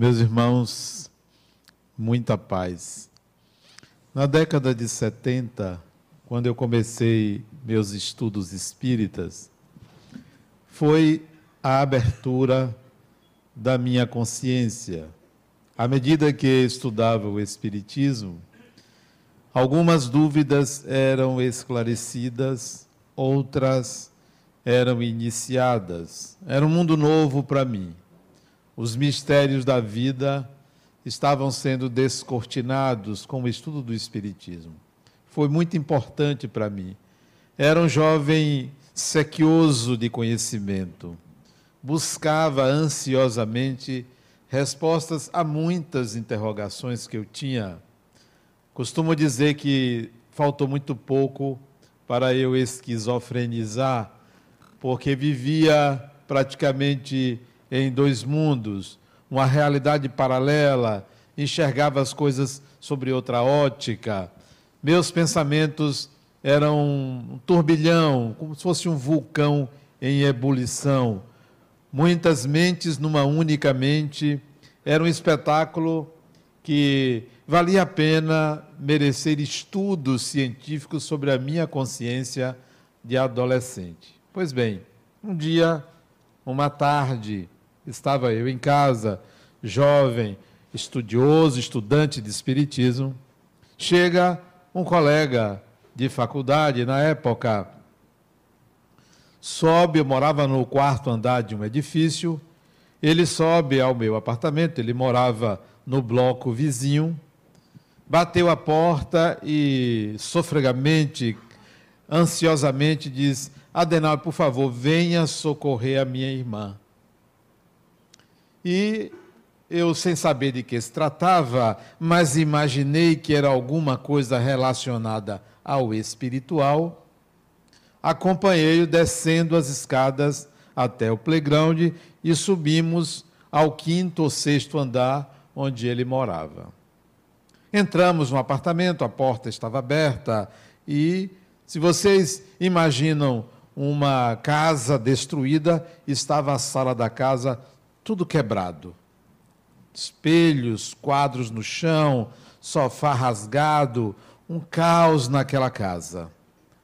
Meus irmãos, muita paz. Na década de 70, quando eu comecei meus estudos espíritas, foi a abertura da minha consciência. À medida que estudava o Espiritismo, algumas dúvidas eram esclarecidas, outras eram iniciadas. Era um mundo novo para mim. Os mistérios da vida estavam sendo descortinados com o estudo do Espiritismo. Foi muito importante para mim. Era um jovem sequioso de conhecimento. Buscava ansiosamente respostas a muitas interrogações que eu tinha. Costumo dizer que faltou muito pouco para eu esquizofrenizar, porque vivia praticamente em dois mundos, uma realidade paralela, enxergava as coisas sobre outra ótica. Meus pensamentos eram um turbilhão, como se fosse um vulcão em ebulição. Muitas mentes numa única mente. Era um espetáculo que valia a pena merecer estudos científicos sobre a minha consciência de adolescente. Pois bem, um dia, uma tarde, estava eu em casa, jovem, estudioso, estudante de espiritismo. Chega um colega de faculdade, na época, sobe, eu morava no quarto andar de um edifício, ele sobe ao meu apartamento, ele morava no bloco vizinho, bateu a porta e sofregamente, ansiosamente diz: Adenal, por favor, venha socorrer a minha irmã. E eu, sem saber de que se tratava, mas imaginei que era alguma coisa relacionada ao espiritual, acompanhei-o descendo as escadas até o playground e subimos ao quinto ou sexto andar onde ele morava. Entramos no apartamento, a porta estava aberta e, se vocês imaginam uma casa destruída, estava a sala da casa tudo quebrado. Espelhos, quadros no chão, sofá rasgado, um caos naquela casa.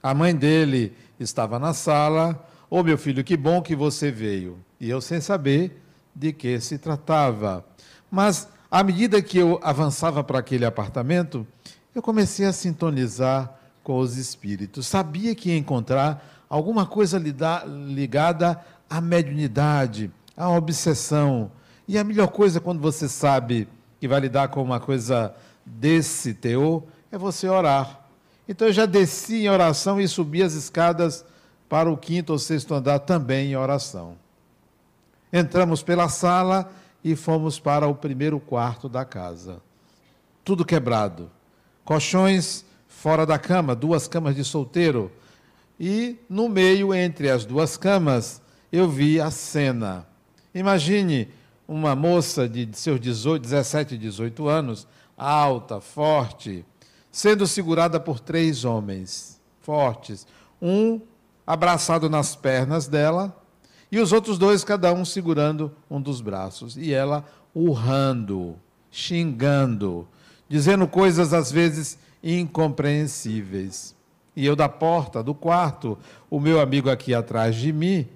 A mãe dele estava na sala. Ô oh, meu filho, que bom que você veio. E eu sem saber de que se tratava. Mas à medida que eu avançava para aquele apartamento, eu comecei a sintonizar com os espíritos. Sabia que ia encontrar alguma coisa ligada à mediunidade, à obsessão. E a melhor coisa quando você sabe que vai lidar com uma coisa desse teor é você orar. Então eu já desci em oração e subi as escadas para o quinto ou sexto andar também em oração. Entramos pela sala e fomos para o primeiro quarto da casa. Tudo quebrado. Colchões fora da cama, duas camas de solteiro. E no meio, entre as duas camas, eu vi a cena. Imagine uma moça de seus 18, 17, 18 anos, alta, forte, sendo segurada por três homens fortes. Um abraçado nas pernas dela e os outros dois, cada um segurando um dos braços. E ela urrando, xingando, dizendo coisas às vezes incompreensíveis. E eu da porta do quarto, o meu amigo aqui atrás de mim,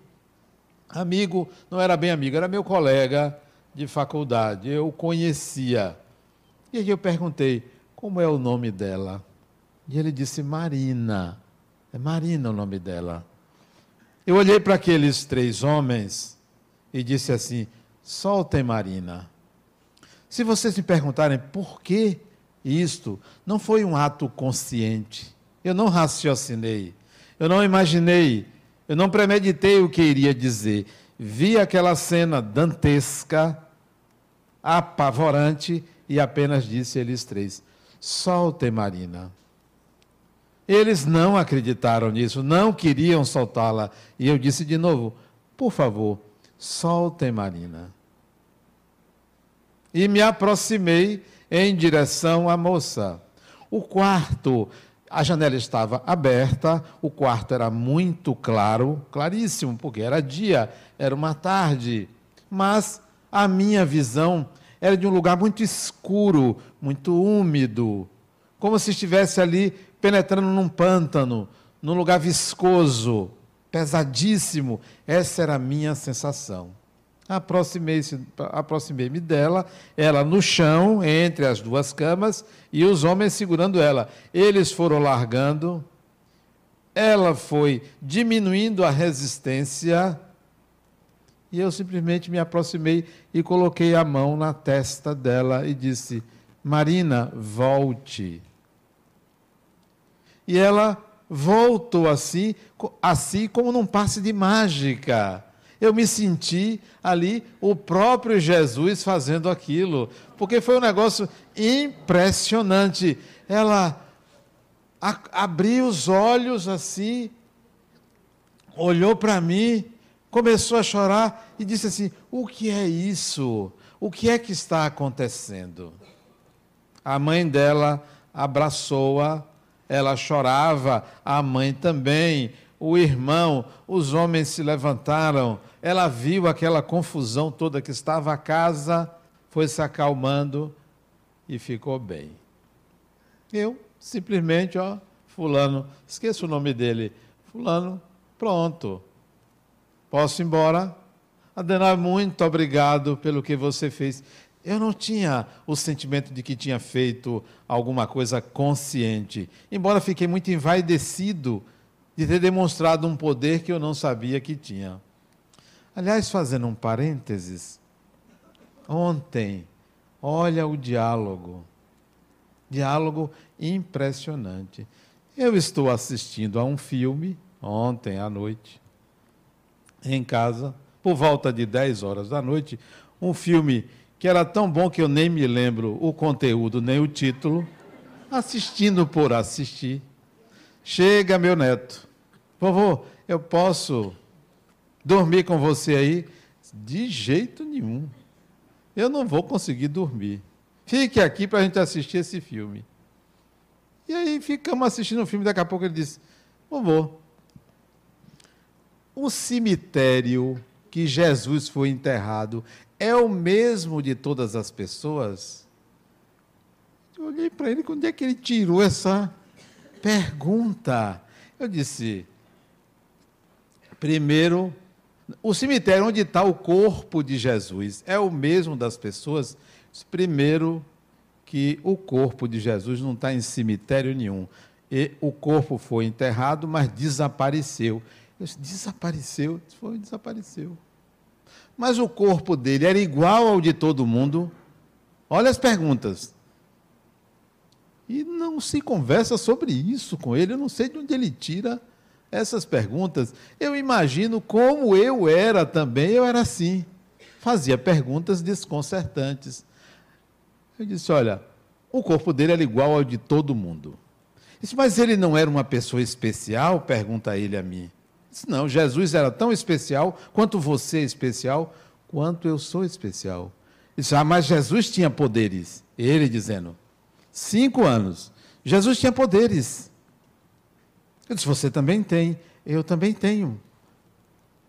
amigo, não era bem amigo, era meu colega de faculdade, eu o conhecia. E aí eu perguntei: como é o nome dela? E ele disse: Marina. É Marina o nome dela. Eu olhei para aqueles três homens e disse assim: soltem Marina. Se vocês me perguntarem por que isto, não foi um ato consciente. Eu não raciocinei. Eu não imaginei. Eu não premeditei o que iria dizer. Vi aquela cena dantesca, apavorante, e apenas disse eles três: solte Marina. Eles não acreditaram nisso, não queriam soltá-la. E eu disse de novo: por favor, soltem Marina. E me aproximei em direção à moça. O quarto, a janela estava aberta, o quarto era muito claro, claríssimo, porque era dia, era uma tarde. Mas a minha visão era de um lugar muito escuro, muito úmido, como se estivesse ali penetrando num pântano, num lugar viscoso, pesadíssimo. Essa era a minha sensação. Aproximei-me aproximei dela, ela no chão, entre as duas camas, e os homens segurando ela. Eles foram largando, ela foi diminuindo a resistência, e eu simplesmente me aproximei e coloquei a mão na testa dela e disse: Marina, volte. E ela voltou assim, assim como num passe de mágica. Eu me senti ali o próprio Jesus fazendo aquilo, porque foi um negócio impressionante. Ela abriu os olhos assim, olhou para mim, começou a chorar e disse assim: O que é isso? O que é que está acontecendo? A mãe dela abraçou-a ela chorava, a mãe também, o irmão, os homens se levantaram, ela viu aquela confusão toda que estava a casa, foi se acalmando e ficou bem. Eu simplesmente, ó, fulano, esqueço o nome dele, fulano, pronto. Posso ir embora? Adenal, muito obrigado pelo que você fez. Eu não tinha o sentimento de que tinha feito alguma coisa consciente, embora fiquei muito envaidecido de ter demonstrado um poder que eu não sabia que tinha. Aliás, fazendo um parênteses, ontem, olha o diálogo. Diálogo impressionante. Eu estou assistindo a um filme ontem à noite, em casa, por volta de 10 horas da noite, um filme que era tão bom que eu nem me lembro o conteúdo, nem o título, assistindo por assistir. Chega meu neto, vovô, eu posso dormir com você aí? De jeito nenhum. Eu não vou conseguir dormir. Fique aqui para a gente assistir esse filme. E aí ficamos assistindo o filme, daqui a pouco ele disse, vovô, o cemitério que Jesus foi enterrado é o mesmo de todas as pessoas? Eu olhei para ele, onde é que ele tirou essa pergunta? Eu disse: primeiro, o cemitério onde está o corpo de Jesus é o mesmo das pessoas? Primeiro, que o corpo de Jesus não está em cemitério nenhum. E o corpo foi enterrado, mas desapareceu. Eu disse, desapareceu? Foi, desapareceu mas o corpo dele era igual ao de todo mundo? Olha as perguntas. E não se conversa sobre isso com ele. Eu não sei de onde ele tira essas perguntas. Eu imagino como eu era também. Eu era assim. Fazia perguntas desconcertantes. Eu disse: Olha, o corpo dele era igual ao de todo mundo. Disse, mas ele não era uma pessoa especial? Pergunta ele a mim. Disse, não, Jesus era tão especial quanto você é especial, quanto eu sou especial. Disse, ah, mas Jesus tinha poderes. Ele dizendo, cinco anos. Jesus tinha poderes. Eu disse, você também tem. Eu também tenho.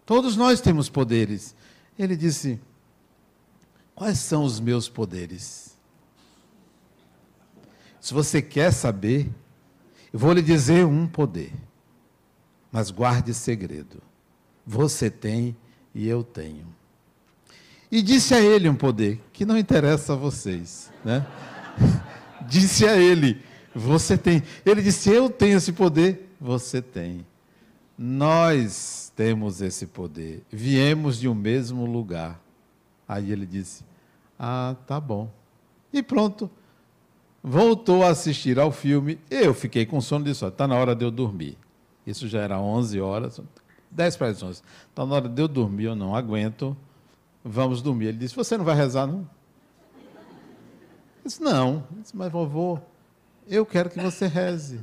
Todos nós temos poderes. Ele disse, quais são os meus poderes? Se você quer saber, eu vou lhe dizer um poder mas guarde segredo. Você tem e eu tenho. E disse a ele um poder que não interessa a vocês, né? disse a ele: Você tem. Ele disse: Eu tenho esse poder. Você tem. Nós temos esse poder. Viemos de um mesmo lugar. Aí ele disse: Ah, tá bom. E pronto. Voltou a assistir ao filme. Eu fiquei com sono e disse: Está na hora de eu dormir. Isso já era 11 horas, 10 para as 11. Então, na hora de eu dormir, eu não aguento, vamos dormir. Ele disse: Você não vai rezar, não? Eu disse: Não. Eu disse, Mas, vovô, eu quero que você reze.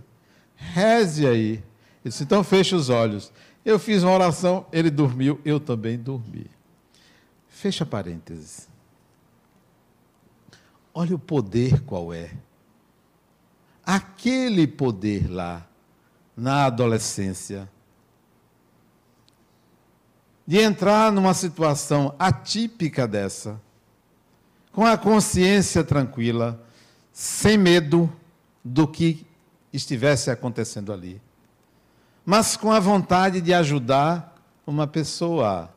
Reze aí. Ele disse: Então, feche os olhos. Eu fiz uma oração, ele dormiu, eu também dormi. Fecha parênteses. Olha o poder qual é. Aquele poder lá na adolescência, de entrar numa situação atípica dessa, com a consciência tranquila, sem medo do que estivesse acontecendo ali, mas com a vontade de ajudar uma pessoa,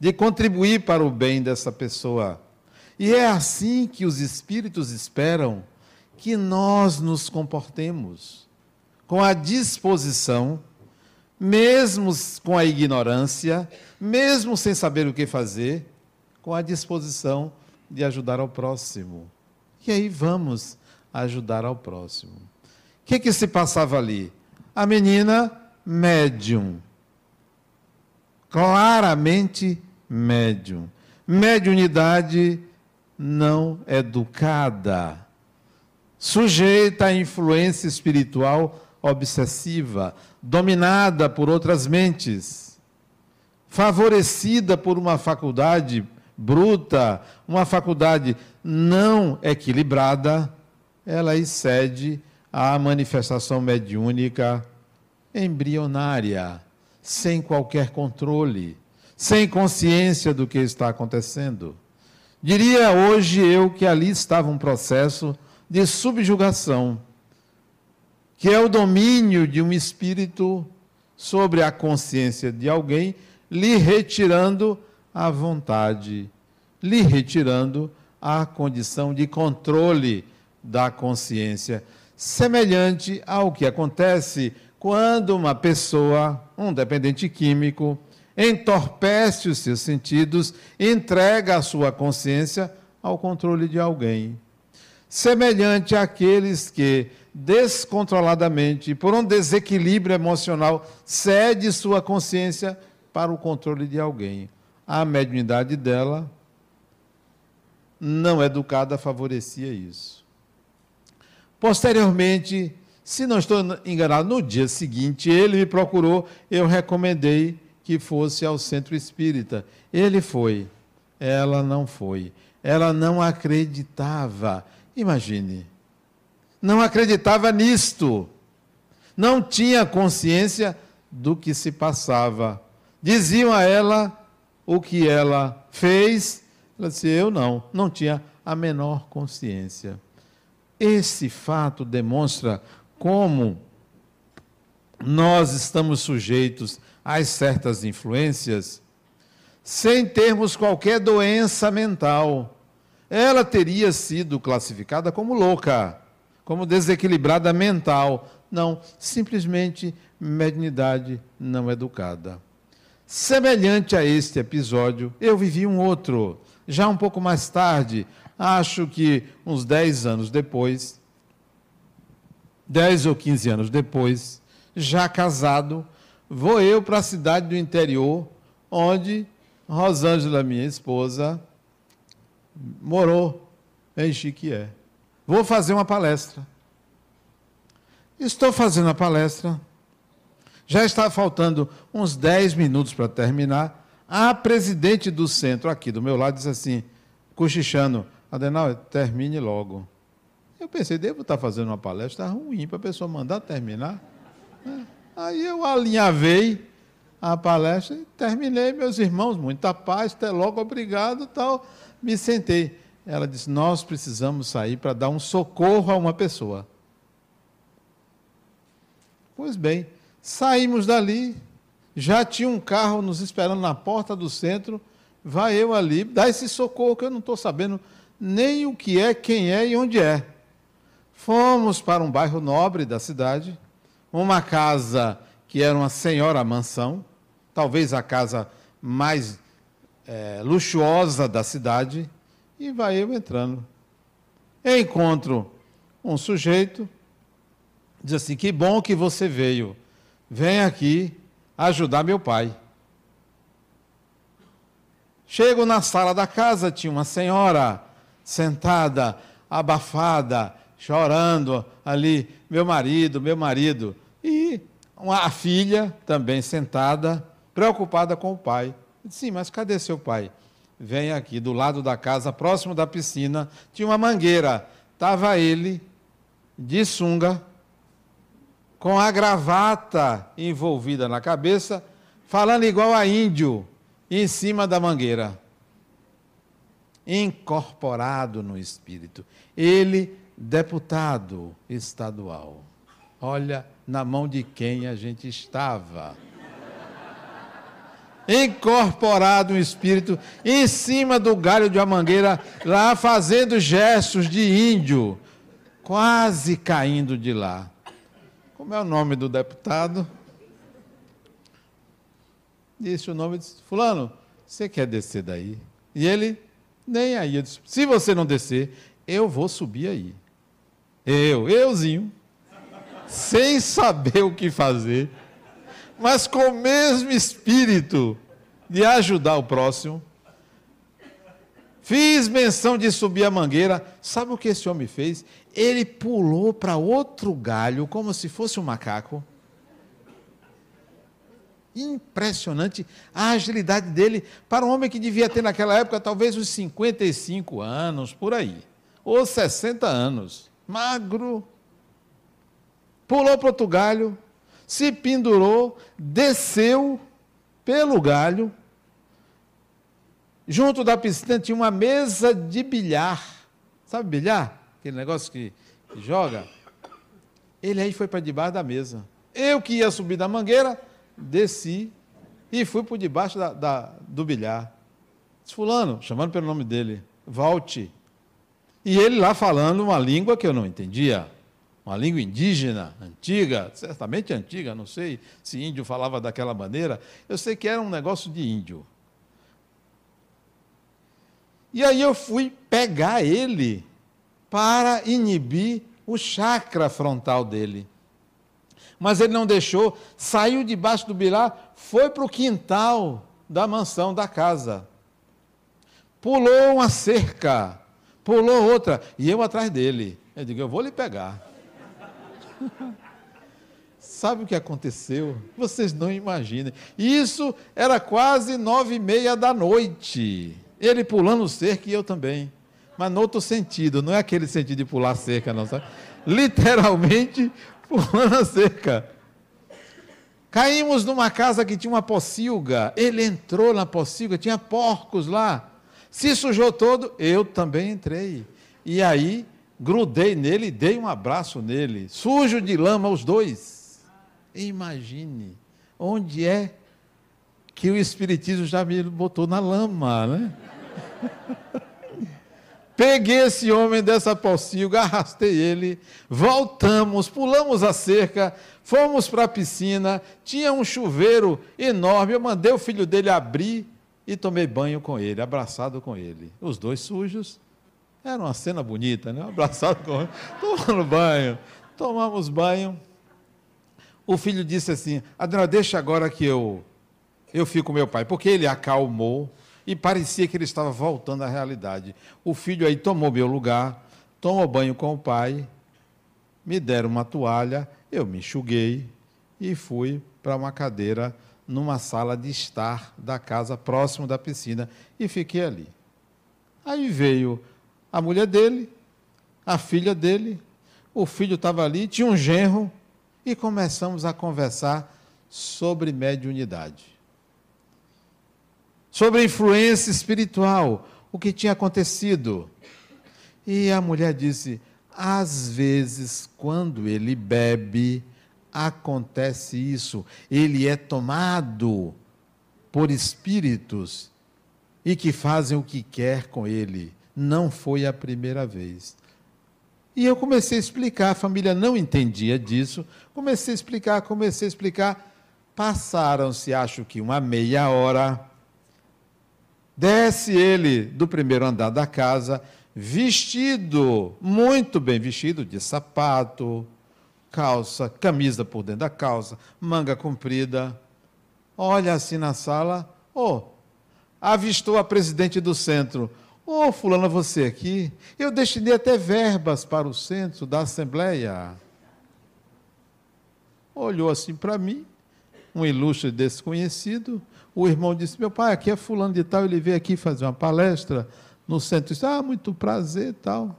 de contribuir para o bem dessa pessoa. E é assim que os espíritos esperam que nós nos comportemos, com a disposição, mesmo com a ignorância, mesmo sem saber o que fazer, com a disposição de ajudar ao próximo. E aí vamos ajudar ao próximo. O que, que se passava ali? A menina médium. Claramente médium. Mediunidade não educada. Sujeita à influência espiritual obsessiva, dominada por outras mentes, favorecida por uma faculdade bruta, uma faculdade não equilibrada, ela excede a manifestação mediúnica embrionária, sem qualquer controle, sem consciência do que está acontecendo. Diria hoje eu que ali estava um processo de subjugação, que é o domínio de um espírito sobre a consciência de alguém, lhe retirando a vontade, lhe retirando a condição de controle da consciência, semelhante ao que acontece quando uma pessoa, um dependente químico, entorpece os seus sentidos, entrega a sua consciência ao controle de alguém. Semelhante àqueles que, descontroladamente, por um desequilíbrio emocional, cede sua consciência para o controle de alguém a mediunidade dela, não educada, favorecia isso. Posteriormente, se não estou enganado, no dia seguinte, ele me procurou, eu recomendei que fosse ao centro espírita. Ele foi, ela não foi. Ela não acreditava. Imagine. Não acreditava nisto. Não tinha consciência do que se passava. Diziam a ela o que ela fez, ela disse: Eu não, não tinha a menor consciência. Esse fato demonstra como nós estamos sujeitos a certas influências sem termos qualquer doença mental. Ela teria sido classificada como louca, como desequilibrada mental. Não, simplesmente mediunidade não educada. Semelhante a este episódio, eu vivi um outro, já um pouco mais tarde, acho que uns 10 anos depois, 10 ou 15 anos depois, já casado, vou eu para a cidade do interior, onde Rosângela, minha esposa, morou em Chiquié. Vou fazer uma palestra. Estou fazendo a palestra já está faltando uns 10 minutos para terminar. A presidente do centro, aqui do meu lado, diz assim, cochichando, Adenal, termine logo. Eu pensei, devo estar fazendo uma palestra ruim para a pessoa mandar terminar. É. Aí eu alinhavei a palestra e terminei, meus irmãos, muita paz, até logo, obrigado, tal. Me sentei. Ela disse: Nós precisamos sair para dar um socorro a uma pessoa. Pois bem, Saímos dali, já tinha um carro nos esperando na porta do centro. Vai eu ali, dá esse socorro que eu não estou sabendo nem o que é, quem é e onde é. Fomos para um bairro nobre da cidade, uma casa que era uma senhora mansão, talvez a casa mais é, luxuosa da cidade, e vai eu entrando. encontro um sujeito, diz assim: Que bom que você veio vem aqui ajudar meu pai. Chego na sala da casa, tinha uma senhora sentada, abafada, chorando ali, meu marido, meu marido. E uma, a filha também sentada, preocupada com o pai. sim, mas cadê seu pai? Vem aqui, do lado da casa, próximo da piscina, tinha uma mangueira. Estava ele, de sunga, com a gravata envolvida na cabeça, falando igual a índio, em cima da mangueira. Incorporado no espírito. Ele, deputado estadual. Olha na mão de quem a gente estava. Incorporado no espírito, em cima do galho de uma mangueira, lá fazendo gestos de índio, quase caindo de lá. Como é o nome do deputado? Disse o nome, disse, fulano, você quer descer daí? E ele, nem aí. Eu disse, se você não descer, eu vou subir aí. Eu, euzinho, sem saber o que fazer, mas com o mesmo espírito de ajudar o próximo. Fiz menção de subir a mangueira. Sabe o que esse homem fez? Ele pulou para outro galho, como se fosse um macaco. Impressionante a agilidade dele para um homem que devia ter naquela época talvez uns 55 anos, por aí, ou 60 anos, magro. Pulou para outro galho, se pendurou, desceu pelo galho. Junto da piscina tinha uma mesa de bilhar. Sabe bilhar? Aquele negócio que, que joga. Ele aí foi para debaixo da mesa. Eu que ia subir da mangueira, desci e fui por debaixo da, da, do bilhar. Disse, fulano, chamando pelo nome dele, volte. E ele lá falando uma língua que eu não entendia, uma língua indígena, antiga, certamente antiga, não sei se índio falava daquela maneira, eu sei que era um negócio de índio. E aí eu fui pegar ele para inibir o chakra frontal dele mas ele não deixou, saiu debaixo do bilar, foi para o quintal da mansão, da casa. Pulou uma cerca, pulou outra, e eu atrás dele. Eu digo, eu vou lhe pegar. Sabe o que aconteceu? Vocês não imaginam. Isso era quase nove e meia da noite. Ele pulando cerca e eu também. Mas no outro sentido, não é aquele sentido de pular cerca, não, sabe? Literalmente pulando cerca. Caímos numa casa que tinha uma pocilga. Ele entrou na pocilga, tinha porcos lá. Se sujou todo, eu também entrei. E aí, grudei nele e dei um abraço nele. Sujo de lama, os dois. Imagine onde é que o Espiritismo já me botou na lama, né? Peguei esse homem dessa pocilga, arrastei ele, voltamos, pulamos a cerca, fomos para a piscina, tinha um chuveiro enorme, eu mandei o filho dele abrir e tomei banho com ele, abraçado com ele. Os dois sujos, era uma cena bonita, né? Abraçado com ele, tomando banho, tomamos banho. O filho disse assim: Adriana, deixa agora que eu, eu fico com meu pai, porque ele acalmou e parecia que ele estava voltando à realidade. O filho aí tomou meu lugar, tomou banho com o pai, me deram uma toalha, eu me enxuguei e fui para uma cadeira numa sala de estar da casa próximo da piscina e fiquei ali. Aí veio a mulher dele, a filha dele, o filho estava ali, tinha um genro e começamos a conversar sobre mediunidade sobre a influência espiritual, o que tinha acontecido. E a mulher disse: às vezes, quando ele bebe, acontece isso. Ele é tomado por espíritos e que fazem o que quer com ele. Não foi a primeira vez. E eu comecei a explicar, a família não entendia disso. Comecei a explicar, comecei a explicar. Passaram-se, acho que uma meia hora Desce ele do primeiro andar da casa, vestido, muito bem vestido, de sapato, calça, camisa por dentro da calça, manga comprida. Olha assim na sala, oh, avistou a presidente do centro. Ô, oh, fulana, você aqui? Eu destinei até verbas para o centro da Assembleia. Olhou assim para mim, um ilustre desconhecido, o irmão disse: Meu pai, aqui é fulano de tal, ele veio aqui fazer uma palestra no centro. Disse, ah, muito prazer e tal.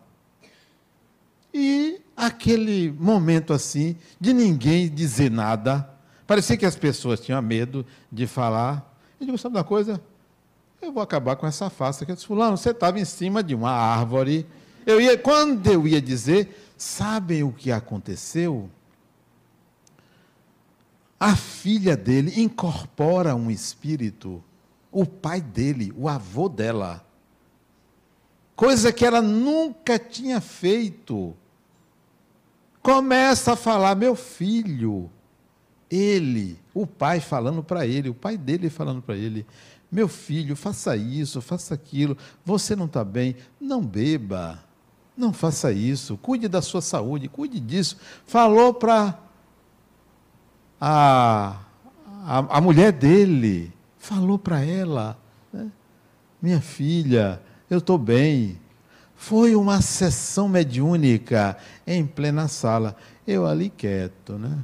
E aquele momento assim, de ninguém dizer nada, parecia que as pessoas tinham medo de falar. Eu digo: Sabe uma coisa? eu vou acabar com essa face aqui. Eu disse, fulano, você estava em cima de uma árvore. Eu ia, quando eu ia dizer, sabem o que aconteceu? A filha dele incorpora um espírito, o pai dele, o avô dela. Coisa que ela nunca tinha feito. Começa a falar, meu filho, ele, o pai falando para ele, o pai dele falando para ele: Meu filho, faça isso, faça aquilo, você não está bem, não beba, não faça isso, cuide da sua saúde, cuide disso. Falou para a, a, a, mulher dele, falou para ela: né? Minha filha, eu estou bem. Foi uma sessão mediúnica em plena sala. Eu ali quieto, né?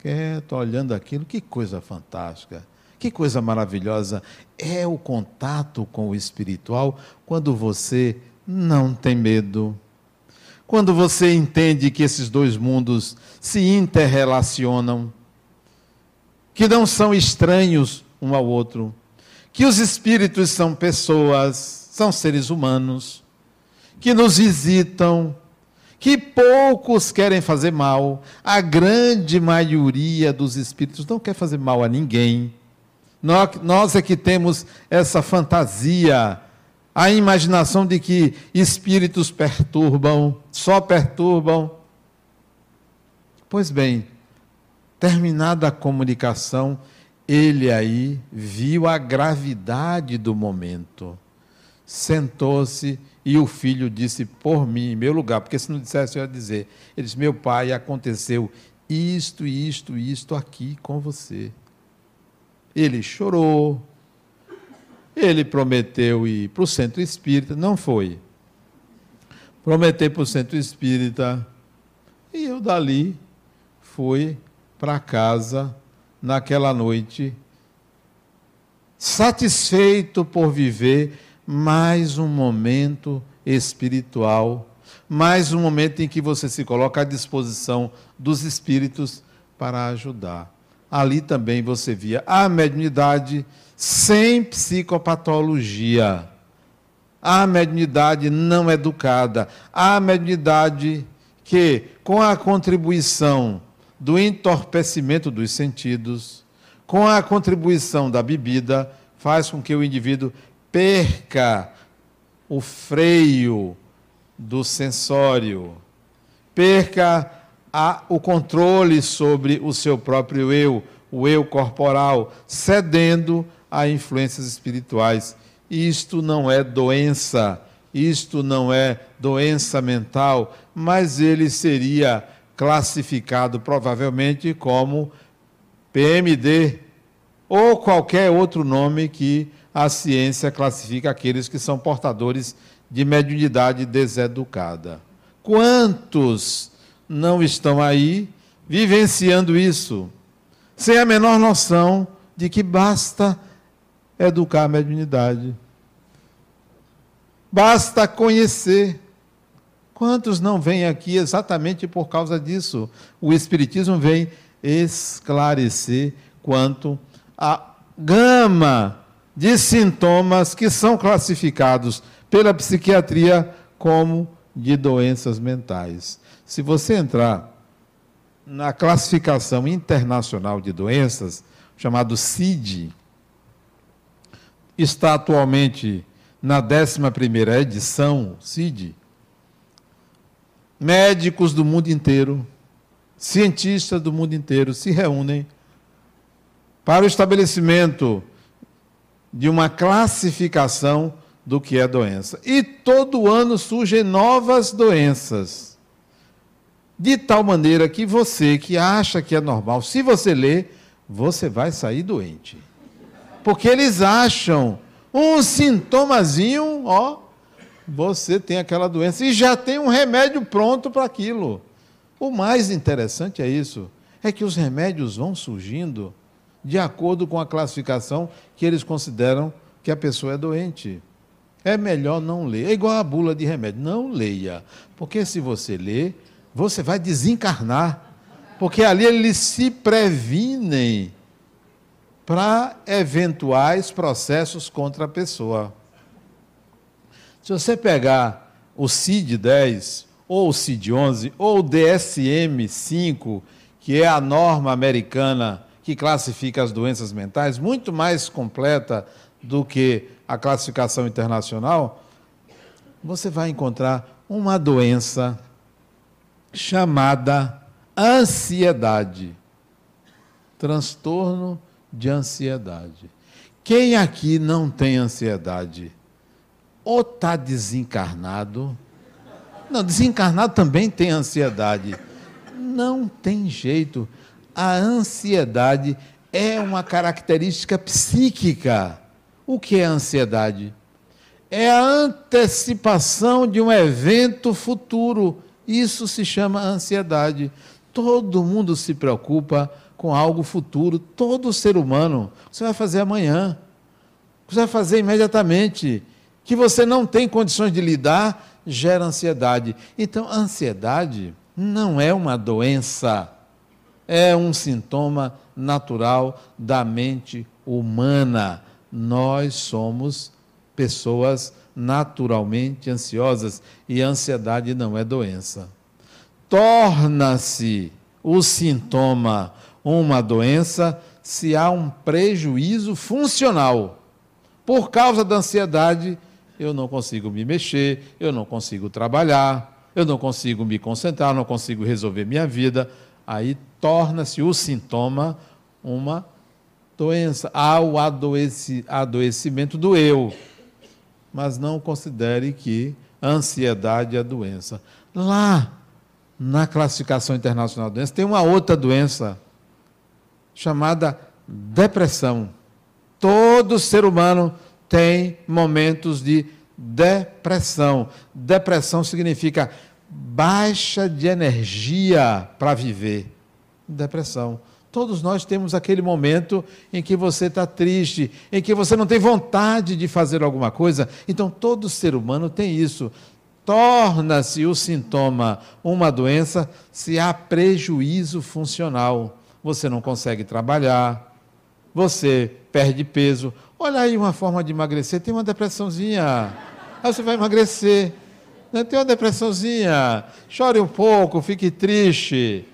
quieto, olhando aquilo, que coisa fantástica, que coisa maravilhosa. É o contato com o espiritual quando você não tem medo. Quando você entende que esses dois mundos se interrelacionam, que não são estranhos um ao outro, que os espíritos são pessoas, são seres humanos, que nos visitam, que poucos querem fazer mal, a grande maioria dos espíritos não quer fazer mal a ninguém. Nós é que temos essa fantasia, a imaginação de que espíritos perturbam, só perturbam. Pois bem, terminada a comunicação, ele aí viu a gravidade do momento, sentou-se e o filho disse, por mim, em meu lugar, porque se não dissesse, eu ia dizer. Ele disse, meu pai, aconteceu isto, isto, isto aqui com você. Ele chorou, ele prometeu ir para o centro espírita, não foi. Prometeu para o centro espírita, e eu dali fui para casa naquela noite, satisfeito por viver mais um momento espiritual, mais um momento em que você se coloca à disposição dos espíritos para ajudar. Ali também você via a mediunidade sem psicopatologia. A mediunidade não educada. A mediunidade que, com a contribuição do entorpecimento dos sentidos, com a contribuição da bebida, faz com que o indivíduo perca o freio do sensório, perca a, o controle sobre o seu próprio eu, o eu corporal, cedendo a influências espirituais. Isto não é doença, isto não é doença mental, mas ele seria classificado provavelmente como PMD ou qualquer outro nome que a ciência classifica aqueles que são portadores de mediunidade deseducada. Quantos não estão aí vivenciando isso, sem a menor noção de que basta educar a mediunidade? Basta conhecer. Quantos não vêm aqui exatamente por causa disso? O Espiritismo vem esclarecer quanto a gama de sintomas que são classificados pela psiquiatria como de doenças mentais. Se você entrar na classificação internacional de doenças, chamado CID, está atualmente na 11ª edição, CID, médicos do mundo inteiro, cientistas do mundo inteiro se reúnem para o estabelecimento de uma classificação do que é doença. E todo ano surgem novas doenças. De tal maneira que você que acha que é normal, se você ler, você vai sair doente. Porque eles acham um sintomazinho, ó, você tem aquela doença e já tem um remédio pronto para aquilo. O mais interessante é isso, é que os remédios vão surgindo de acordo com a classificação que eles consideram que a pessoa é doente. É melhor não ler. É igual a bula de remédio. Não leia. Porque se você ler, você vai desencarnar. Porque ali eles se previnem para eventuais processos contra a pessoa. Se você pegar o CID-10, ou o CID-11, ou o DSM-5, que é a norma americana que classifica as doenças mentais, muito mais completa do que a classificação internacional, você vai encontrar uma doença chamada ansiedade. Transtorno de ansiedade. Quem aqui não tem ansiedade? Ou está desencarnado. Não, desencarnado também tem ansiedade. Não tem jeito. A ansiedade é uma característica psíquica. O que é ansiedade? É a antecipação de um evento futuro. Isso se chama ansiedade. Todo mundo se preocupa com algo futuro, todo ser humano. Você vai fazer amanhã. Você vai fazer imediatamente. Que você não tem condições de lidar, gera ansiedade. Então, ansiedade não é uma doença, é um sintoma natural da mente humana. Nós somos pessoas naturalmente ansiosas e a ansiedade não é doença. Torna-se o sintoma uma doença se há um prejuízo funcional. Por causa da ansiedade, eu não consigo me mexer, eu não consigo trabalhar, eu não consigo me concentrar, não consigo resolver minha vida. Aí torna-se o sintoma uma doença. Há o adoecimento do eu mas não considere que a ansiedade é doença. Lá, na classificação internacional de doenças, tem uma outra doença chamada depressão. Todo ser humano tem momentos de depressão. Depressão significa baixa de energia para viver. Depressão. Todos nós temos aquele momento em que você está triste, em que você não tem vontade de fazer alguma coisa. Então, todo ser humano tem isso. Torna-se o sintoma uma doença se há prejuízo funcional. Você não consegue trabalhar, você perde peso. Olha aí uma forma de emagrecer: tem uma depressãozinha. Aí você vai emagrecer. Né? Tem uma depressãozinha. Chore um pouco, fique triste.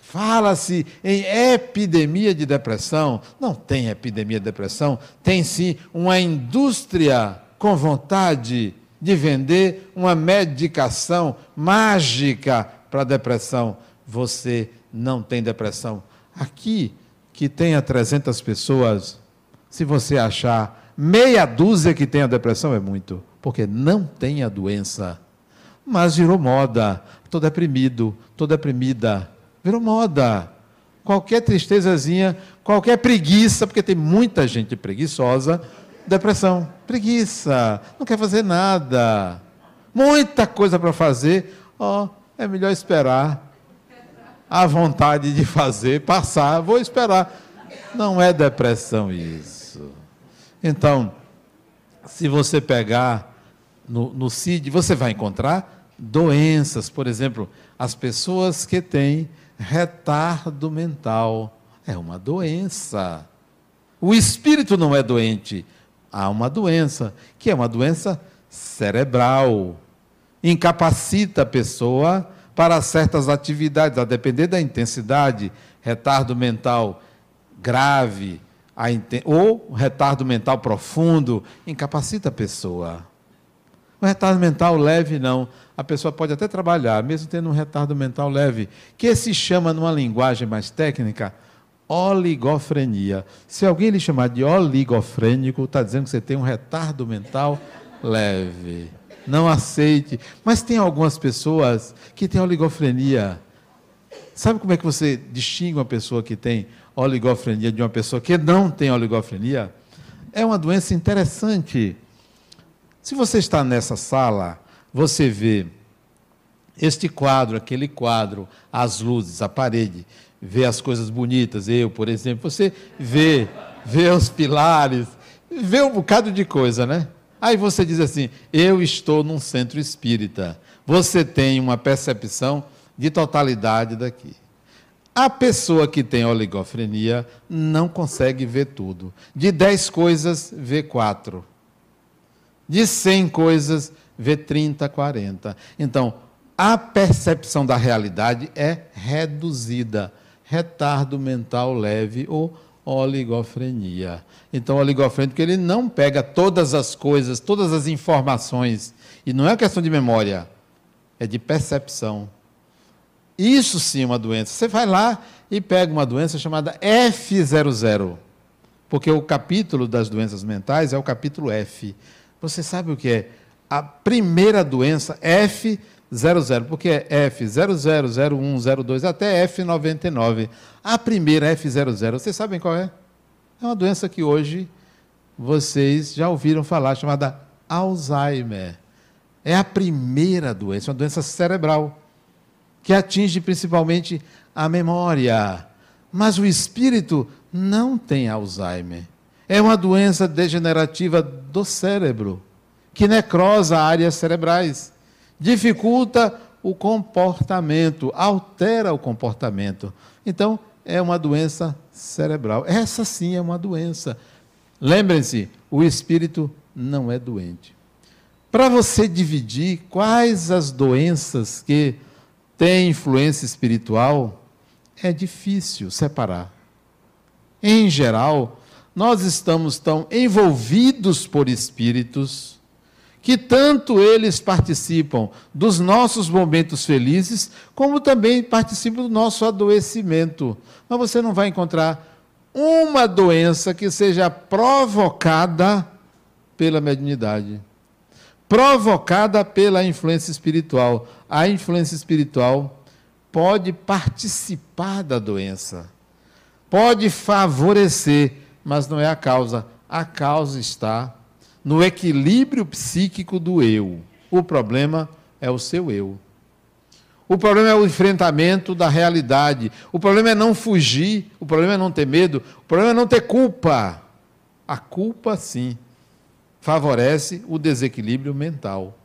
Fala-se em epidemia de depressão. Não tem epidemia de depressão, tem sim uma indústria com vontade de vender uma medicação mágica para depressão. Você não tem depressão. Aqui, que tenha 300 pessoas, se você achar meia dúzia que tem a depressão, é muito, porque não tem a doença. Mas virou moda. Estou deprimido, estou deprimida Virou moda. Qualquer tristezazinha, qualquer preguiça, porque tem muita gente preguiçosa, depressão, preguiça, não quer fazer nada. Muita coisa para fazer, ó, oh, é melhor esperar. A vontade de fazer passar, vou esperar. Não é depressão isso. Então, se você pegar no, no CID, você vai encontrar doenças, por exemplo, as pessoas que têm retardo mental. É uma doença. O espírito não é doente. Há uma doença, que é uma doença cerebral. Incapacita a pessoa para certas atividades, a depender da intensidade, retardo mental grave, ou retardo mental profundo, incapacita a pessoa. O retardo mental leve, não a pessoa pode até trabalhar, mesmo tendo um retardo mental leve, que se chama, numa linguagem mais técnica, oligofrenia. Se alguém lhe chamar de oligofrênico, está dizendo que você tem um retardo mental leve. Não aceite. Mas tem algumas pessoas que têm oligofrenia. Sabe como é que você distingue uma pessoa que tem oligofrenia de uma pessoa que não tem oligofrenia? É uma doença interessante. Se você está nessa sala você vê este quadro, aquele quadro, as luzes, a parede, vê as coisas bonitas, eu, por exemplo, você vê, vê os pilares, vê um bocado de coisa, né? Aí você diz assim: eu estou num centro espírita. Você tem uma percepção de totalidade daqui. A pessoa que tem oligofrenia não consegue ver tudo. De 10 coisas, vê 4. De 100 coisas, vê 30, 40. Então, a percepção da realidade é reduzida. Retardo mental leve ou oligofrenia. Então, oligofrênico, ele não pega todas as coisas, todas as informações. E não é questão de memória, é de percepção. Isso sim é uma doença. Você vai lá e pega uma doença chamada F00, porque o capítulo das doenças mentais é o capítulo F. Você sabe o que é? A primeira doença, F00, porque é F00, 01, 02, até F99. A primeira F00, vocês sabem qual é? É uma doença que hoje vocês já ouviram falar, chamada Alzheimer. É a primeira doença, uma doença cerebral que atinge principalmente a memória. Mas o espírito não tem Alzheimer. É uma doença degenerativa do cérebro, que necrosa áreas cerebrais, dificulta o comportamento, altera o comportamento. Então, é uma doença cerebral. Essa sim é uma doença. Lembrem-se, o espírito não é doente. Para você dividir quais as doenças que tem influência espiritual, é difícil separar. Em geral, nós estamos tão envolvidos por espíritos que tanto eles participam dos nossos momentos felizes, como também participam do nosso adoecimento. Mas você não vai encontrar uma doença que seja provocada pela mediunidade provocada pela influência espiritual. A influência espiritual pode participar da doença, pode favorecer, mas não é a causa. A causa está no equilíbrio psíquico do eu. O problema é o seu eu. O problema é o enfrentamento da realidade. O problema é não fugir. O problema é não ter medo. O problema é não ter culpa. A culpa, sim, favorece o desequilíbrio mental.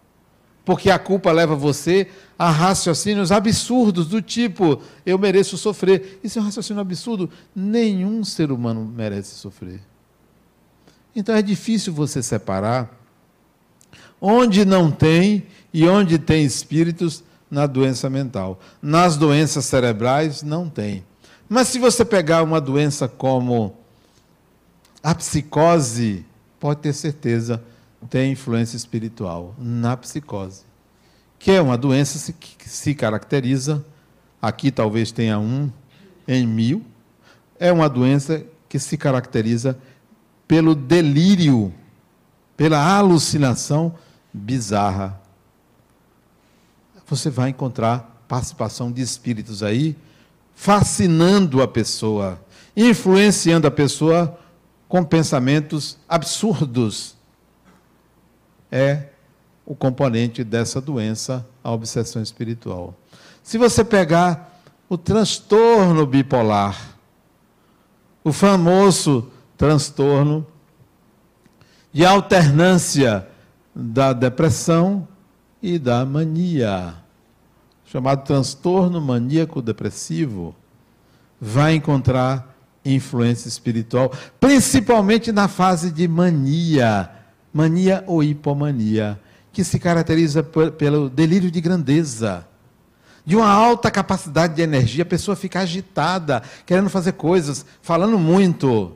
Porque a culpa leva você a raciocínios absurdos, do tipo, eu mereço sofrer. Isso é um raciocínio absurdo. Nenhum ser humano merece sofrer. Então é difícil você separar onde não tem e onde tem espíritos na doença mental. Nas doenças cerebrais, não tem. Mas se você pegar uma doença como a psicose pode ter certeza, tem influência espiritual na psicose, que é uma doença que se caracteriza, aqui talvez tenha um em mil, é uma doença que se caracteriza pelo delírio, pela alucinação bizarra. Você vai encontrar participação de espíritos aí, fascinando a pessoa, influenciando a pessoa com pensamentos absurdos. É o componente dessa doença, a obsessão espiritual. Se você pegar o transtorno bipolar, o famoso transtorno de alternância da depressão e da mania, chamado transtorno maníaco depressivo, vai encontrar influência espiritual, principalmente na fase de mania, mania ou hipomania, que se caracteriza pelo delírio de grandeza. De uma alta capacidade de energia, a pessoa fica agitada, querendo fazer coisas, falando muito.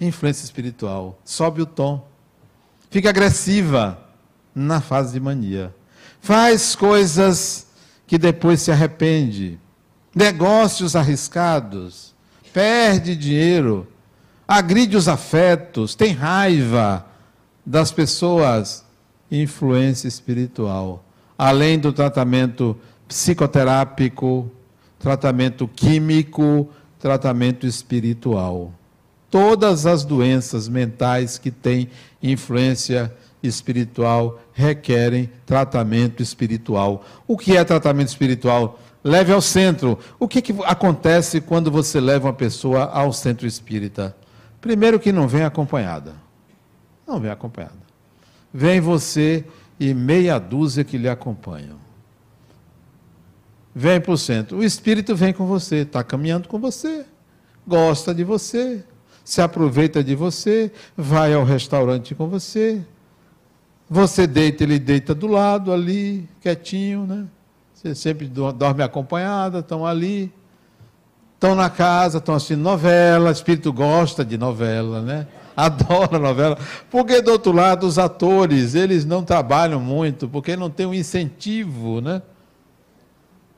Influência espiritual. Sobe o tom. Fica agressiva na fase de mania. Faz coisas que depois se arrepende. Negócios arriscados perde dinheiro, agride os afetos, tem raiva das pessoas, influência espiritual. Além do tratamento psicoterápico, tratamento químico, tratamento espiritual. Todas as doenças mentais que têm influência espiritual requerem tratamento espiritual. O que é tratamento espiritual? Leve ao centro. O que, que acontece quando você leva uma pessoa ao centro espírita? Primeiro que não vem acompanhada. Não vem acompanhada. Vem você e meia dúzia que lhe acompanham. vem para o centro. O espírito vem com você, está caminhando com você, gosta de você, se aproveita de você, vai ao restaurante com você. Você deita, ele deita do lado ali, quietinho, né? Você sempre dorme acompanhada, estão ali. Estão na casa, estão assistindo novela, espírito gosta de novela, né? Adora novela. Porque do outro lado, os atores, eles não trabalham muito, porque não tem um incentivo, né?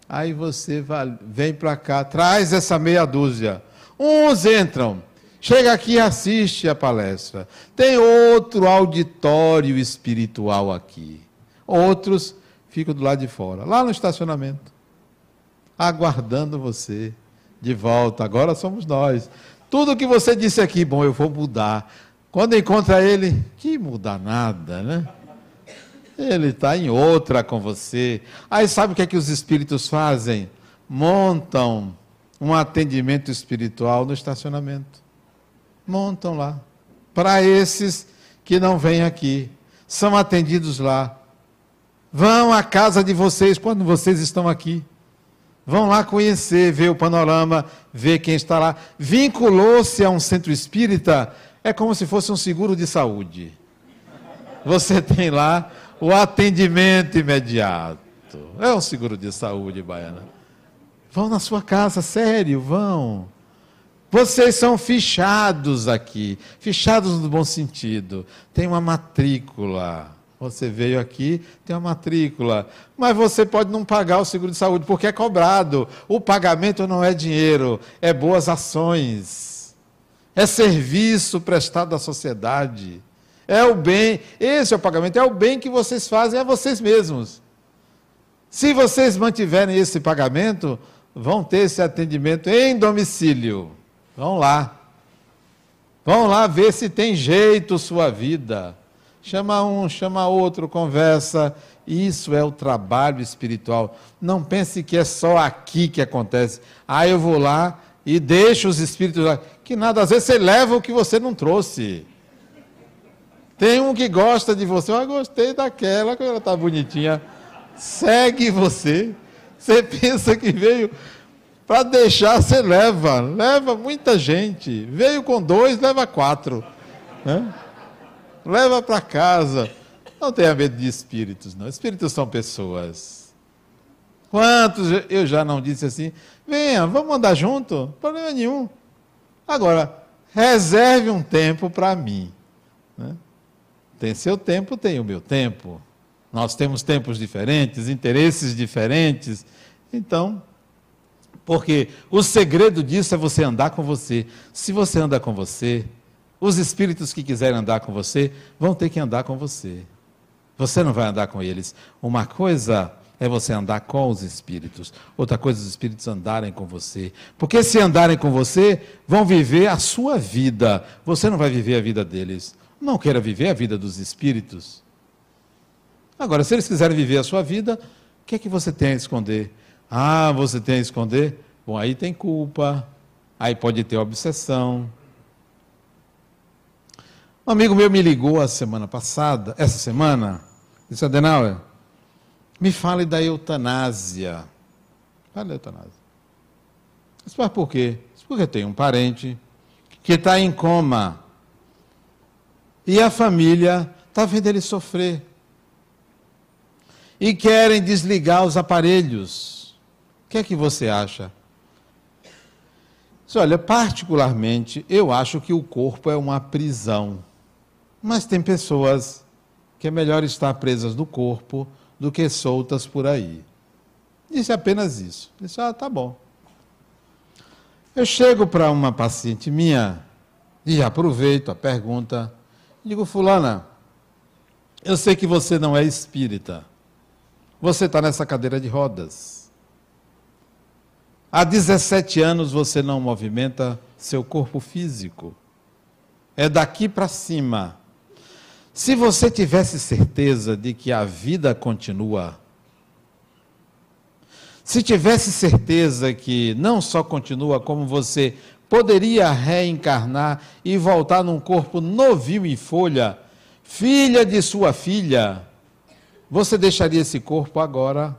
Aí você vai, vem para cá, traz essa meia dúzia. Uns entram, chega aqui e assiste a palestra. Tem outro auditório espiritual aqui. Outros ficam do lado de fora, lá no estacionamento, aguardando você de volta. Agora somos nós. Tudo que você disse aqui, bom, eu vou mudar. Quando encontra ele, que muda nada, né? Ele está em outra com você. Aí sabe o que é que os espíritos fazem? Montam um atendimento espiritual no estacionamento. Montam lá. Para esses que não vêm aqui. São atendidos lá. Vão à casa de vocês quando vocês estão aqui. Vão lá conhecer, ver o panorama, ver quem está lá. Vinculou-se a um centro espírita, é como se fosse um seguro de saúde. Você tem lá o atendimento imediato. É um seguro de saúde, Baiana. Vão na sua casa, sério, vão. Vocês são fichados aqui, fichados no bom sentido. Tem uma matrícula. Você veio aqui, tem uma matrícula. Mas você pode não pagar o seguro de saúde, porque é cobrado. O pagamento não é dinheiro, é boas ações. É serviço prestado à sociedade. É o bem, esse é o pagamento, é o bem que vocês fazem a vocês mesmos. Se vocês mantiverem esse pagamento, vão ter esse atendimento em domicílio. Vão lá. Vão lá ver se tem jeito sua vida chama um, chama outro, conversa. Isso é o trabalho espiritual. Não pense que é só aqui que acontece. Ah, eu vou lá e deixo os espíritos lá. Que nada, às vezes você leva o que você não trouxe. Tem um que gosta de você, eu gostei daquela, que ela está bonitinha. Segue você. Você pensa que veio para deixar, você leva. Leva muita gente. Veio com dois, leva quatro. Né? leva para casa. Não tenha medo de espíritos, não. Espíritos são pessoas. Quantos eu já não disse assim? Venha, vamos andar junto? Problema nenhum. Agora, reserve um tempo para mim. Né? Tem seu tempo, tem o meu tempo. Nós temos tempos diferentes, interesses diferentes. Então, porque o segredo disso é você andar com você. Se você anda com você, os espíritos que quiserem andar com você vão ter que andar com você. Você não vai andar com eles. Uma coisa é você andar com os espíritos, outra coisa é os espíritos andarem com você. Porque se andarem com você, vão viver a sua vida. Você não vai viver a vida deles. Não queira viver a vida dos espíritos. Agora, se eles quiserem viver a sua vida, o que é que você tem a esconder? Ah, você tem a esconder? Bom, aí tem culpa, aí pode ter obsessão, um amigo meu me ligou a semana passada, essa semana, disse, Adenauer, me fale da eutanásia. Fale da eutanásia. Disse, mas por quê? Disse, porque tem um parente que está em coma e a família está vendo ele sofrer. E querem desligar os aparelhos. Que é que você acha? Olha, particularmente, eu acho que o corpo é uma prisão. Mas tem pessoas que é melhor estar presas no corpo do que soltas por aí. Disse apenas isso. Disse, ah, tá bom. Eu chego para uma paciente minha e aproveito a pergunta. Digo, Fulana, eu sei que você não é espírita. Você está nessa cadeira de rodas. Há 17 anos você não movimenta seu corpo físico. É daqui para cima se você tivesse certeza de que a vida continua, se tivesse certeza que não só continua, como você poderia reencarnar e voltar num corpo novinho em folha, filha de sua filha, você deixaria esse corpo agora,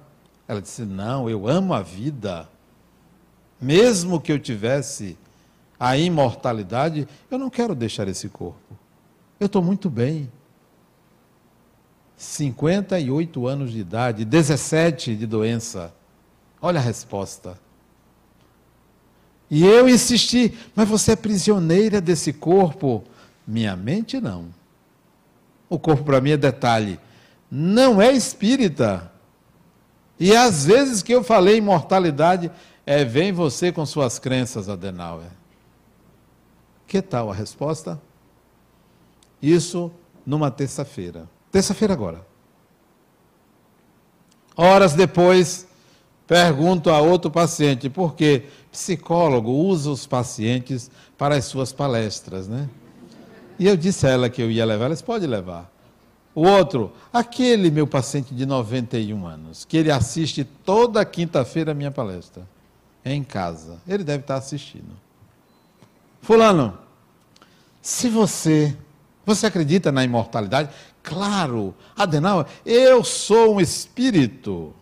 Ela disse: Não, eu amo a vida. Mesmo que eu tivesse a imortalidade, eu não quero deixar esse corpo. Eu estou muito bem. 58 anos de idade, 17 de doença. Olha a resposta. E eu insisti, mas você é prisioneira desse corpo. Minha mente não. O corpo para mim é detalhe. Não é espírita. E às vezes que eu falei imortalidade, é vem você com suas crenças, Adenauer. Que tal a resposta? Isso numa terça-feira. Terça-feira agora. Horas depois, pergunto a outro paciente, porque psicólogo usa os pacientes para as suas palestras, né? E eu disse a ela que eu ia levar, ela disse, pode levar. O outro, aquele meu paciente de 91 anos, que ele assiste toda quinta-feira a minha palestra, em casa. Ele deve estar assistindo. Fulano, se você, você acredita na imortalidade? Claro, Adenauer, eu sou um espírito.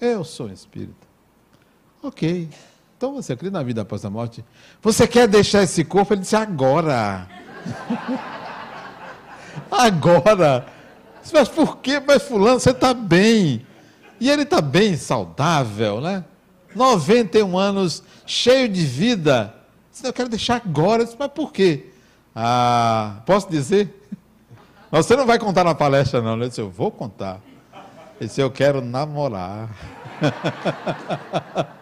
Eu sou um espírito. Ok. Então você acredita na vida após a morte? Você quer deixar esse corpo? Ele disse agora. agora. Mas por quê? Mas fulano, você está bem. E ele está bem, saudável, né? 91 anos, cheio de vida. Eu quero deixar agora. Disse, mas por quê? Ah, posso dizer? Você não vai contar na palestra, não. Eu disse, eu vou contar. Ele disse, eu quero namorar.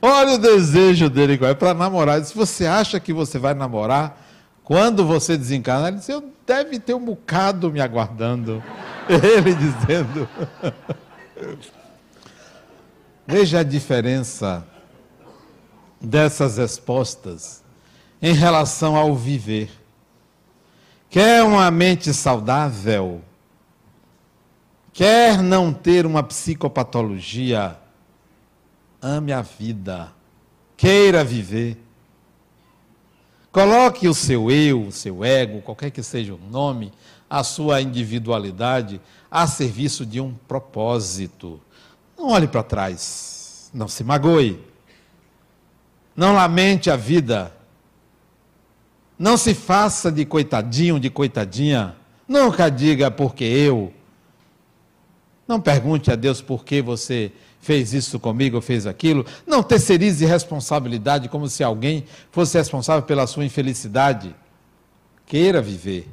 Olha o desejo dele, é para namorar. Se você acha que você vai namorar, quando você desencarna, ele disse, eu deve ter um bocado me aguardando. Ele dizendo. Veja a diferença dessas respostas em relação ao viver. Quer uma mente saudável? Quer não ter uma psicopatologia? Ame a vida. Queira viver. Coloque o seu eu, o seu ego, qualquer que seja o nome, a sua individualidade a serviço de um propósito. Não olhe para trás. Não se magoe. Não lamente a vida. Não se faça de coitadinho, de coitadinha. Nunca diga porque eu. Não pergunte a Deus por que você fez isso comigo fez aquilo. Não terceirize responsabilidade como se alguém fosse responsável pela sua infelicidade. Queira viver.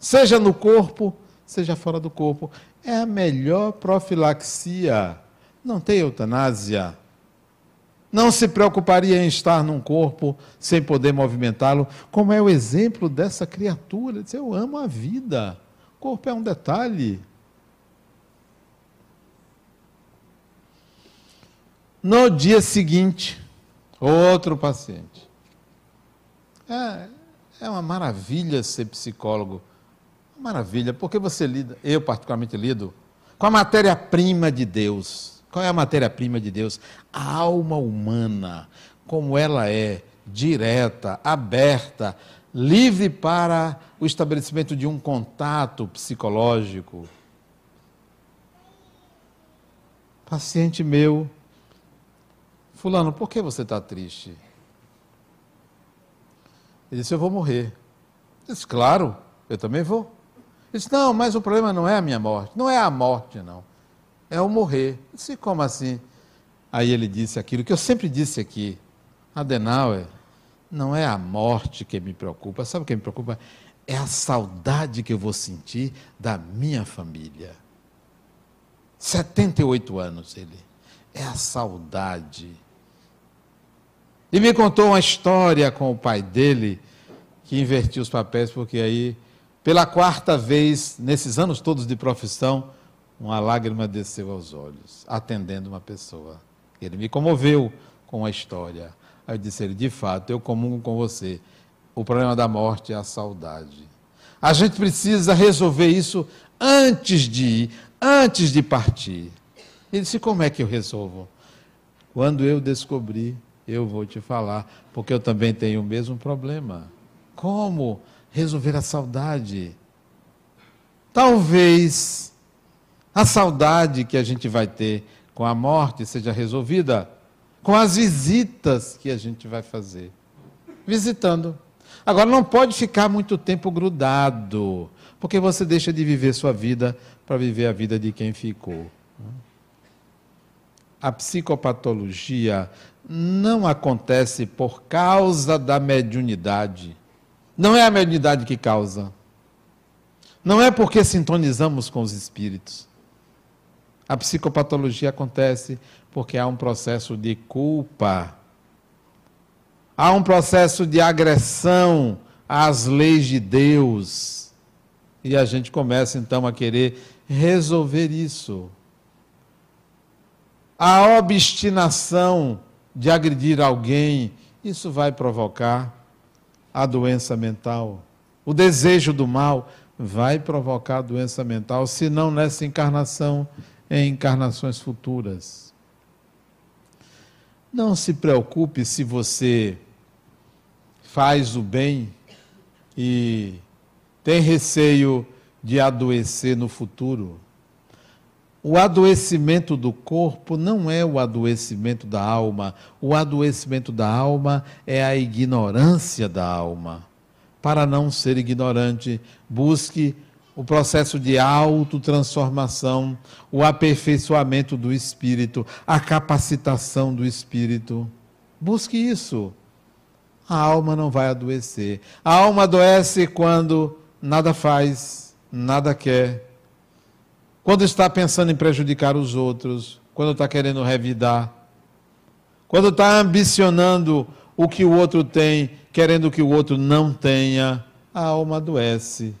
Seja no corpo, seja fora do corpo. É a melhor profilaxia. Não tem eutanásia não se preocuparia em estar num corpo sem poder movimentá-lo, como é o exemplo dessa criatura. Diz, eu amo a vida. O corpo é um detalhe. No dia seguinte, outro paciente. É, é uma maravilha ser psicólogo. Maravilha, porque você lida, eu particularmente lido, com a matéria-prima de Deus qual é a matéria-prima de Deus? A alma humana, como ela é direta, aberta, livre para o estabelecimento de um contato psicológico. Paciente meu, Fulano, por que você está triste? Ele disse: Eu vou morrer. Eu disse: Claro, eu também vou. Ele disse: Não, mas o problema não é a minha morte. Não é a morte, não é o morrer. Eu disse, como assim? Aí ele disse aquilo que eu sempre disse aqui. Adenauer, não é a morte que me preocupa. Sabe o que me preocupa? É a saudade que eu vou sentir da minha família. 78 anos ele. É a saudade. E me contou uma história com o pai dele, que invertiu os papéis, porque aí, pela quarta vez, nesses anos todos de profissão, uma lágrima desceu aos olhos, atendendo uma pessoa. Ele me comoveu com a história. Aí eu disse ele, de fato, eu comungo com você. O problema da morte é a saudade. A gente precisa resolver isso antes de ir, antes de partir. Ele disse, como é que eu resolvo? Quando eu descobrir, eu vou te falar, porque eu também tenho o mesmo problema. Como resolver a saudade? Talvez a saudade que a gente vai ter com a morte seja resolvida com as visitas que a gente vai fazer. Visitando. Agora, não pode ficar muito tempo grudado, porque você deixa de viver sua vida para viver a vida de quem ficou. A psicopatologia não acontece por causa da mediunidade. Não é a mediunidade que causa. Não é porque sintonizamos com os espíritos. A psicopatologia acontece porque há um processo de culpa. Há um processo de agressão às leis de Deus. E a gente começa então a querer resolver isso. A obstinação de agredir alguém, isso vai provocar a doença mental. O desejo do mal vai provocar a doença mental, se não nessa encarnação, em encarnações futuras. Não se preocupe se você faz o bem e tem receio de adoecer no futuro. O adoecimento do corpo não é o adoecimento da alma. O adoecimento da alma é a ignorância da alma. Para não ser ignorante, busque o processo de autotransformação, o aperfeiçoamento do espírito, a capacitação do espírito. Busque isso. A alma não vai adoecer. A alma adoece quando nada faz, nada quer. Quando está pensando em prejudicar os outros, quando está querendo revidar, quando está ambicionando o que o outro tem, querendo que o outro não tenha, a alma adoece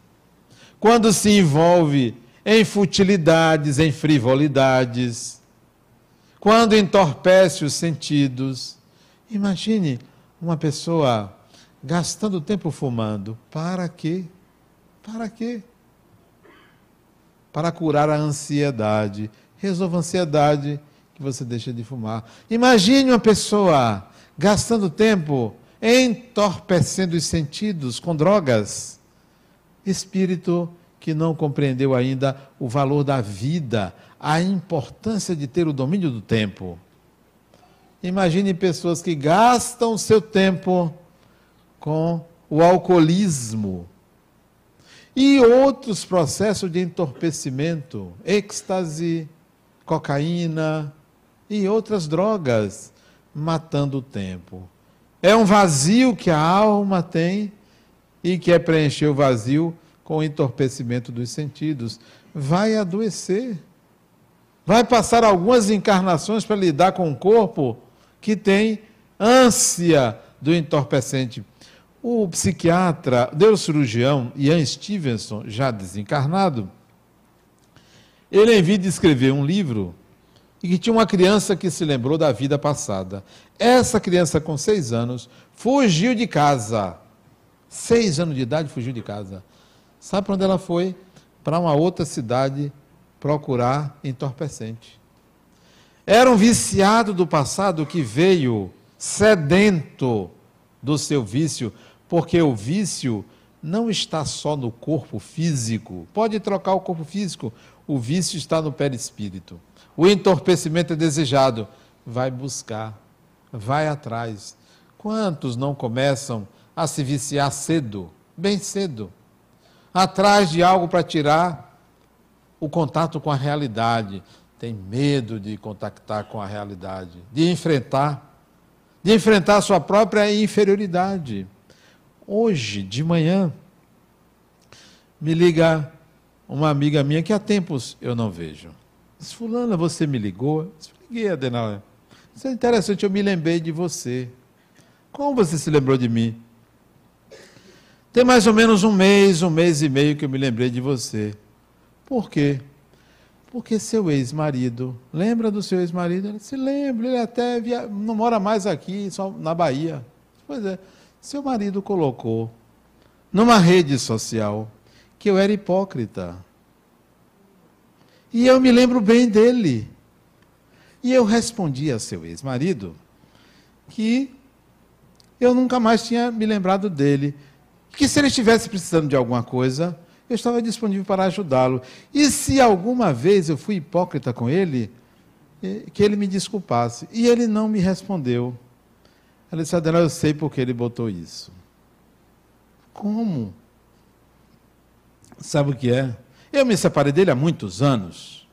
quando se envolve em futilidades, em frivolidades, quando entorpece os sentidos. Imagine uma pessoa gastando tempo fumando. Para quê? Para quê? Para curar a ansiedade. Resolva a ansiedade que você deixa de fumar. Imagine uma pessoa gastando tempo entorpecendo os sentidos com drogas espírito que não compreendeu ainda o valor da vida, a importância de ter o domínio do tempo. Imagine pessoas que gastam seu tempo com o alcoolismo e outros processos de entorpecimento, êxtase, cocaína e outras drogas, matando o tempo. É um vazio que a alma tem e quer preencher o vazio com o entorpecimento dos sentidos, vai adoecer. Vai passar algumas encarnações para lidar com um corpo que tem ânsia do entorpecente. O psiquiatra, neurocirurgião Ian Stevenson, já desencarnado, ele envia de escrever um livro e que tinha uma criança que se lembrou da vida passada. Essa criança, com seis anos, fugiu de casa Seis anos de idade fugiu de casa. Sabe para onde ela foi? Para uma outra cidade procurar entorpecente. Era um viciado do passado que veio sedento do seu vício, porque o vício não está só no corpo físico. Pode trocar o corpo físico, o vício está no perispírito. O entorpecimento é desejado. Vai buscar, vai atrás. Quantos não começam a se viciar cedo, bem cedo, atrás de algo para tirar o contato com a realidade. Tem medo de contactar com a realidade, de enfrentar, de enfrentar a sua própria inferioridade. Hoje, de manhã, me liga uma amiga minha que há tempos eu não vejo. Diz, fulana, você me ligou? Eu liguei, Adenauer. Isso é interessante, eu me lembrei de você. Como você se lembrou de mim? Tem mais ou menos um mês, um mês e meio que eu me lembrei de você. Por quê? Porque seu ex-marido, lembra do seu ex-marido? Ele se lembra, ele até via, não mora mais aqui, só na Bahia. Pois é, seu marido colocou numa rede social que eu era hipócrita. E eu me lembro bem dele. E eu respondi a seu ex-marido que eu nunca mais tinha me lembrado dele que se ele estivesse precisando de alguma coisa, eu estava disponível para ajudá-lo. E se alguma vez eu fui hipócrita com ele, eh, que ele me desculpasse. E ele não me respondeu. Ela disse, Adela, eu sei porque ele botou isso. Como? Sabe o que é? Eu me separei dele há muitos anos.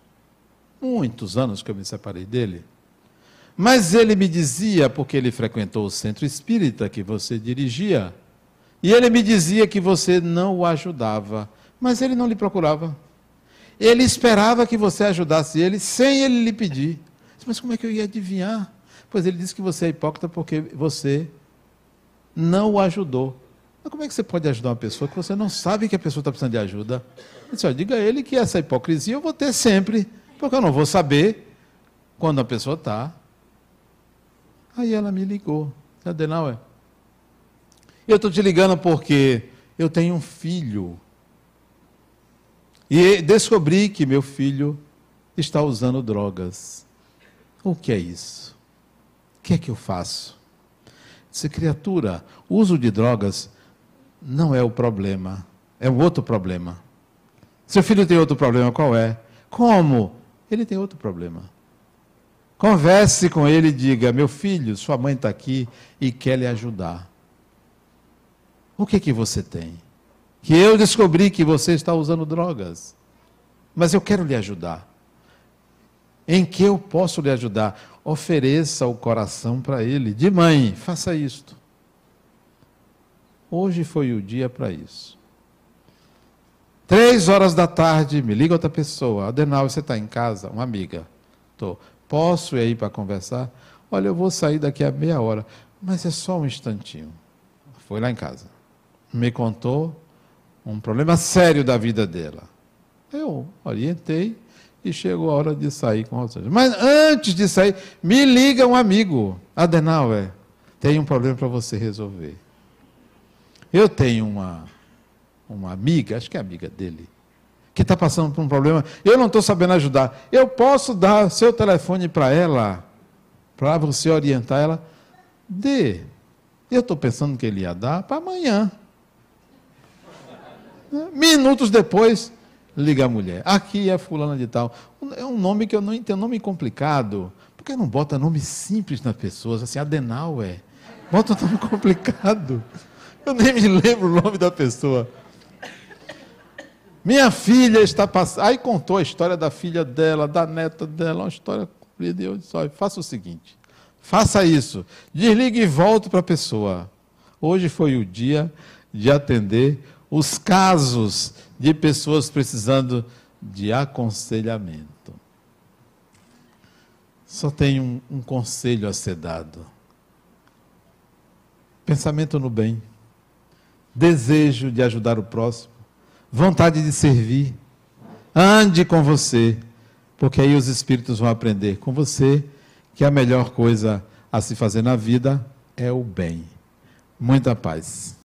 Muitos anos que eu me separei dele. Mas ele me dizia, porque ele frequentou o centro espírita que você dirigia, e ele me dizia que você não o ajudava, mas ele não lhe procurava. Ele esperava que você ajudasse ele sem ele lhe pedir. Mas como é que eu ia adivinhar? Pois ele disse que você é hipócrita porque você não o ajudou. Mas como é que você pode ajudar uma pessoa que você não sabe que a pessoa está precisando de ajuda? Disse, diga a ele que essa hipocrisia eu vou ter sempre, porque eu não vou saber quando a pessoa está. Aí ela me ligou. Adenauer, eu estou te ligando porque eu tenho um filho. E descobri que meu filho está usando drogas. O que é isso? O que é que eu faço? Disse, criatura, o uso de drogas não é o problema, é um outro problema. Seu filho tem outro problema, qual é? Como? Ele tem outro problema. Converse com ele e diga: Meu filho, sua mãe está aqui e quer lhe ajudar. O que que você tem? Que eu descobri que você está usando drogas. Mas eu quero lhe ajudar. Em que eu posso lhe ajudar? Ofereça o coração para ele. De mãe, faça isto. Hoje foi o dia para isso. Três horas da tarde, me liga outra pessoa. Adenal, você está em casa? Uma amiga. Estou. Posso ir aí para conversar? Olha, eu vou sair daqui a meia hora, mas é só um instantinho. Foi lá em casa. Me contou um problema sério da vida dela. Eu orientei e chegou a hora de sair com vocês. Mas antes de sair, me liga um amigo. Adenauer, tem um problema para você resolver. Eu tenho uma, uma amiga, acho que é amiga dele, que está passando por um problema, eu não estou sabendo ajudar. Eu posso dar seu telefone para ela, para você orientar ela? Dê. Eu estou pensando que ele ia dar para amanhã. Minutos depois, liga a mulher. Aqui é fulana de tal. É um nome que eu não entendo, nome complicado. Por que não bota nome simples nas pessoas? Assim, Adenauer. Bota um nome complicado. Eu nem me lembro o nome da pessoa. Minha filha está passando. Aí contou a história da filha dela, da neta dela, uma história comprida. Eu disse: olha, faça o seguinte: faça isso. Desligue e volte para a pessoa. Hoje foi o dia de atender os casos de pessoas precisando de aconselhamento. Só tem um, um conselho a ser dado: pensamento no bem, desejo de ajudar o próximo vontade de servir. Ande com você, porque aí os espíritos vão aprender com você que a melhor coisa a se fazer na vida é o bem. Muita paz.